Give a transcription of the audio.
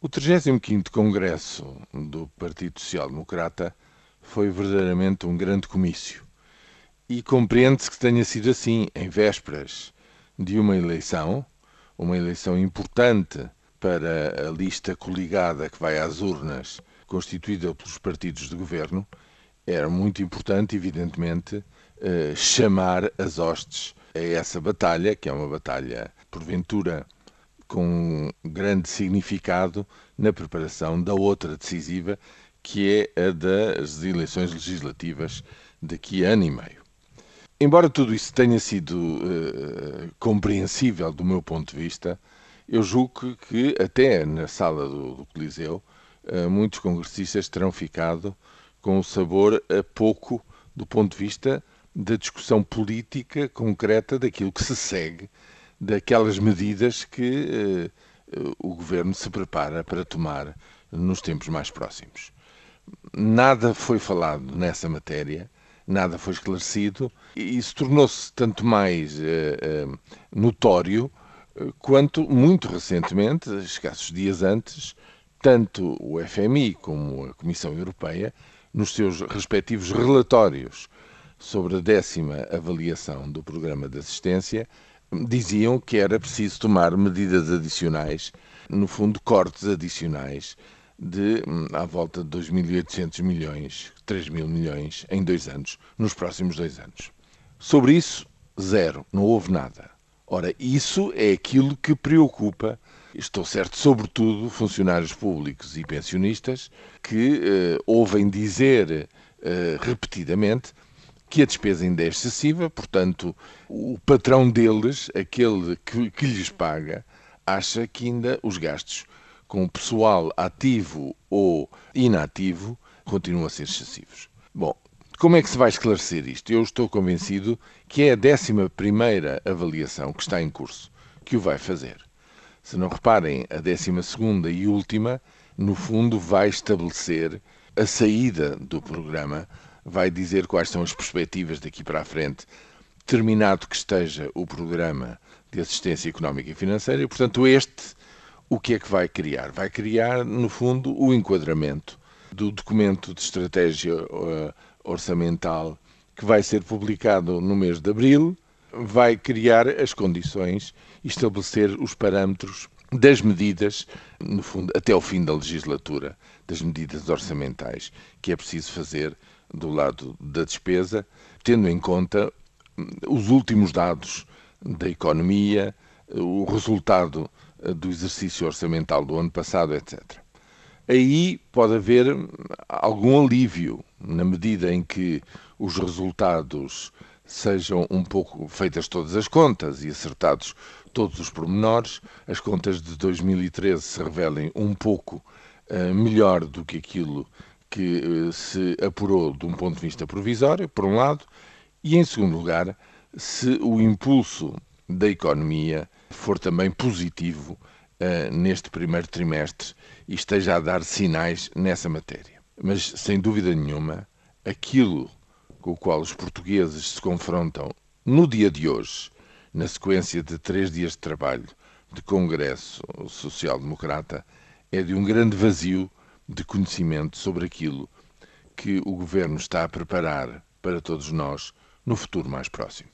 O 35º Congresso do Partido Social Democrata foi verdadeiramente um grande comício. E compreende-se que tenha sido assim, em vésperas de uma eleição, uma eleição importante para a lista coligada que vai às urnas, constituída pelos partidos de governo, era muito importante, evidentemente, eh, chamar as hostes a essa batalha, que é uma batalha, porventura, com grande significado na preparação da outra decisiva, que é a das eleições legislativas daqui a ano e meio. Embora tudo isso tenha sido uh, compreensível do meu ponto de vista, eu julgo que até na sala do, do Coliseu uh, muitos congressistas terão ficado com o sabor a pouco do ponto de vista da discussão política concreta daquilo que se segue daquelas medidas que uh, o governo se prepara para tomar nos tempos mais próximos. Nada foi falado nessa matéria, nada foi esclarecido, e isso tornou-se tanto mais uh, uh, notório quanto, muito recentemente, escassos dias antes, tanto o FMI como a Comissão Europeia, nos seus respectivos relatórios sobre a décima avaliação do programa de assistência, diziam que era preciso tomar medidas adicionais, no fundo, cortes adicionais de hum, à volta de 2.800 milhões, 3 mil milhões em dois anos, nos próximos dois anos. Sobre isso, zero, não houve nada. Ora, isso é aquilo que preocupa, estou certo, sobretudo funcionários públicos e pensionistas que eh, ouvem dizer eh, repetidamente que a despesa ainda é excessiva, portanto, o patrão deles, aquele que, que lhes paga, acha que ainda os gastos com o pessoal ativo ou inativo continuam a ser excessivos. Bom, como é que se vai esclarecer isto? Eu estou convencido que é a 11 avaliação que está em curso que o vai fazer. Se não reparem, a 12 e última, no fundo, vai estabelecer a saída do programa vai dizer quais são as perspectivas daqui para a frente, terminado que esteja o programa de assistência económica e financeira, e, portanto, este o que é que vai criar? Vai criar, no fundo, o enquadramento do documento de estratégia uh, orçamental que vai ser publicado no mês de abril, vai criar as condições e estabelecer os parâmetros das medidas, no fundo, até o fim da legislatura, das medidas orçamentais que é preciso fazer do lado da despesa, tendo em conta hum, os últimos dados da economia, o resultado eh, do exercício orçamental do ano passado, etc. Aí pode haver hum, algum alívio, na medida em que os resultados sejam um pouco feitas todas as contas e acertados todos os pormenores, as contas de 2013 se revelem um pouco uh, melhor do que aquilo que uh, se apurou de um ponto de vista provisório, por um lado, e em segundo lugar, se o impulso da economia for também positivo uh, neste primeiro trimestre e esteja a dar sinais nessa matéria. Mas, sem dúvida nenhuma, aquilo com o qual os portugueses se confrontam no dia de hoje, na sequência de três dias de trabalho de Congresso Social-Democrata, é de um grande vazio de conhecimento sobre aquilo que o governo está a preparar para todos nós no futuro mais próximo.